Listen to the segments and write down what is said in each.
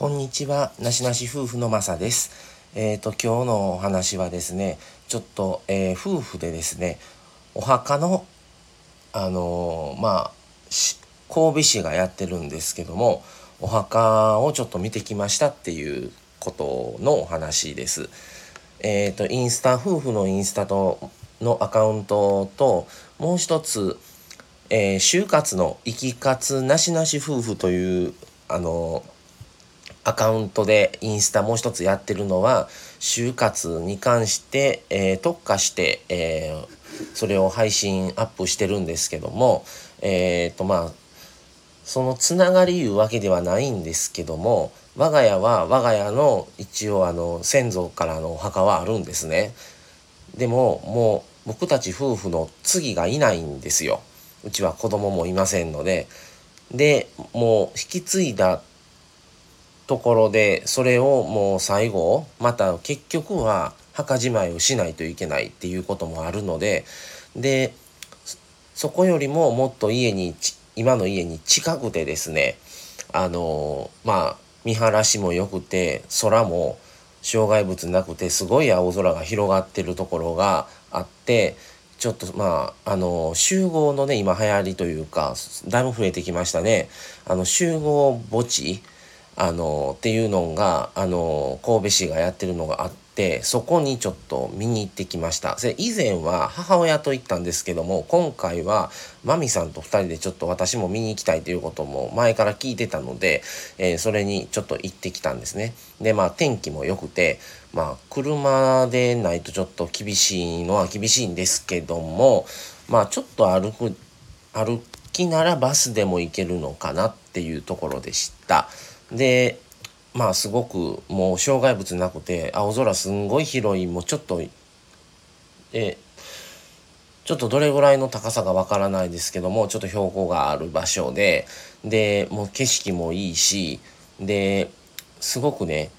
こんにちは、なしなし夫婦のまさです。えっ、ー、と、今日のお話はですね、ちょっと、えー、夫婦でですね、お墓の、あのー、まあ、神戸市がやってるんですけども、お墓をちょっと見てきましたっていうことのお話です。えっ、と、インスタ、夫婦のインスタとのアカウントと、もう一つ、え就活の生き活なしなし夫婦という、あのアカウントでインスタもう一つやってるのは就活に関して、えー、特化して、えー、それを配信アップしてるんですけどもえっ、ー、とまあそのつながりいうわけではないんですけども我が家は我が家の一応あの先祖からのお墓はあるんですね。でももう僕たち夫婦の次がいないんですよ。うちは子供もいませんので。でもう引き継いだところでそれをもう最後また結局は墓じまいをしないといけないっていうこともあるのででそこよりももっと家に今の家に近くてですねあのまあ見晴らしも良くて空も障害物なくてすごい青空が広がってるところがあってちょっとまああの集合のね今流行りというかだいぶ増えてきましたね。あの集合墓地あのっていうのがあの神戸市がやってるのがあってそこにちょっと見に行ってきましたで以前は母親と行ったんですけども今回はマミさんと2人でちょっと私も見に行きたいということも前から聞いてたので、えー、それにちょっと行ってきたんですねでまあ天気も良くてまあ車でないとちょっと厳しいのは厳しいんですけどもまあちょっと歩く歩きならバスでも行けるのかなっていうところでした。でまあすごくもう障害物なくて青空すんごい広いもうちょっとえちょっとどれぐらいの高さがわからないですけどもちょっと標高がある場所ででもう景色もいいしですごくね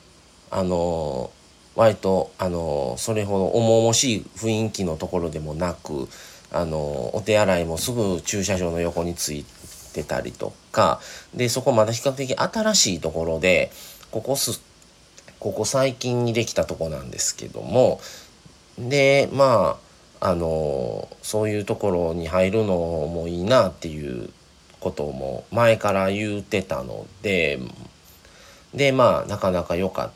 あの割とあのそれほど重々しい雰囲気のところでもなくあのお手洗いもすぐ駐車場の横について。てたりとか。でそこまだ比較的新しいところでここすここ最近にできたとこなんですけども。でまああのそういうところに入るのもいいなっていうことも前から言うてたので。でまあなかなか良かった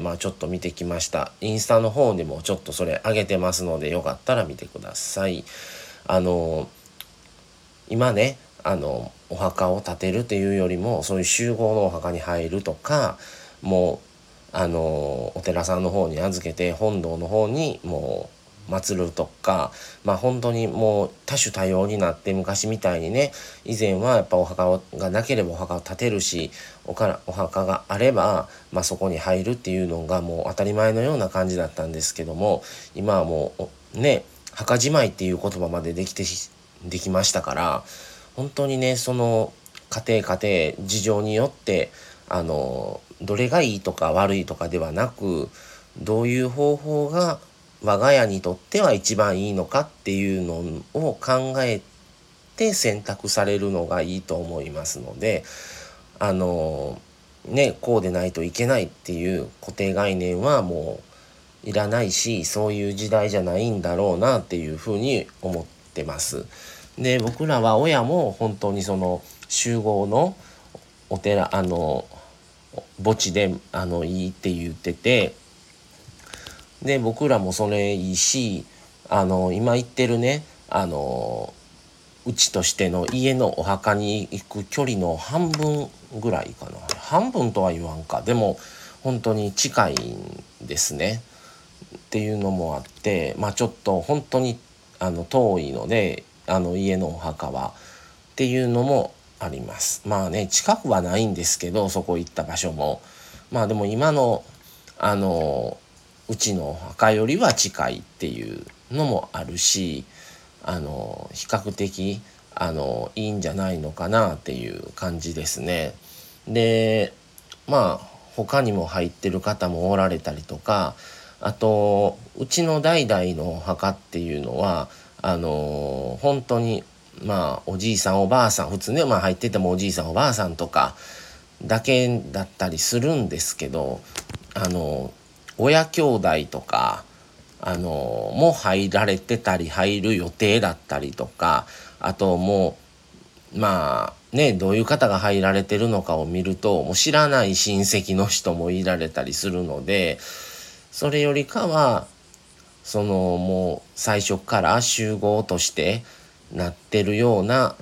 まあちょっと見てきました。インスタの方にもちょっとそれ上げてますのでよかったら見てください。あの今ねあのお墓を建てるっていうよりもそういう集合のお墓に入るとかもうあのお寺さんの方に預けて本堂の方にもう祀るとかまあ本当にもう多種多様になって昔みたいにね以前はやっぱお墓がなければお墓を建てるしおからお墓があれば、まあ、そこに入るっていうのがもう当たり前のような感じだったんですけども今はもうね墓じまいっていう言葉までできてできましたから本当にねその家庭家庭事情によってあのどれがいいとか悪いとかではなくどういう方法が我が家にとっては一番いいのかっていうのを考えて選択されるのがいいと思いますのであのねこうでないといけないっていう固定概念はもういらないしそういう時代じゃないんだろうなっていうふうに思ってます。で僕らは親も本当にその集合のお寺あの墓地であのいいって言っててで僕らもそれいいしあの今言ってるねあのうちとしての家のお墓に行く距離の半分ぐらいかな。半分とは言わんか。でも本当に近いんですね。っていうのもあってまあちょっと本当にあの遠いのであの家のお墓はっていうのもありますまあね近くはないんですけどそこ行った場所もまあでも今のあのうちのお墓よりは近いっていうのもあるしあの比較的あのいいんじゃないのかなっていう感じですね。でまあ他にも入ってる方もおられたりとかあとうちの代々のお墓っていうのはあのー、本当にまあおじいさんおばあさん普通ね、まあ、入っててもおじいさんおばあさんとかだけだったりするんですけどあの親兄弟とかあのも入られてたり入る予定だったりとかあともうまあねどういう方が入られてるのかを見るともう知らない親戚の人もいられたりするのでそれよりかはそのもう最初から集合としてなってるような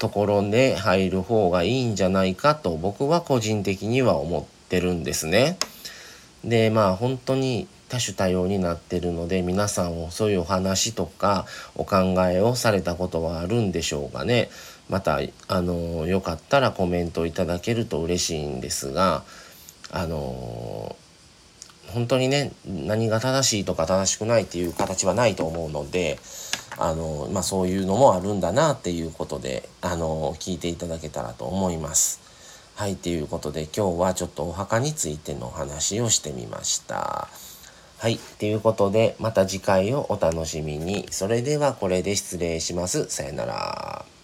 ところで入る方がいいんじゃないかと僕は個人的には思ってるんですね。でまあ本当に多種多様になってるので皆さんをそういうお話とかお考えをされたことはあるんでしょうかね。またあのよかったらコメントいただけると嬉しいんですがあの本当にね何が正しいとか正しくないっていう形はないと思うのであの、まあ、そういうのもあるんだなっていうことであの聞いていただけたらと思います。はい、ということで今日はちょっとお墓についてのお話をしてみました。はい、ということでまた次回をお楽しみに。それではこれで失礼します。さよなら。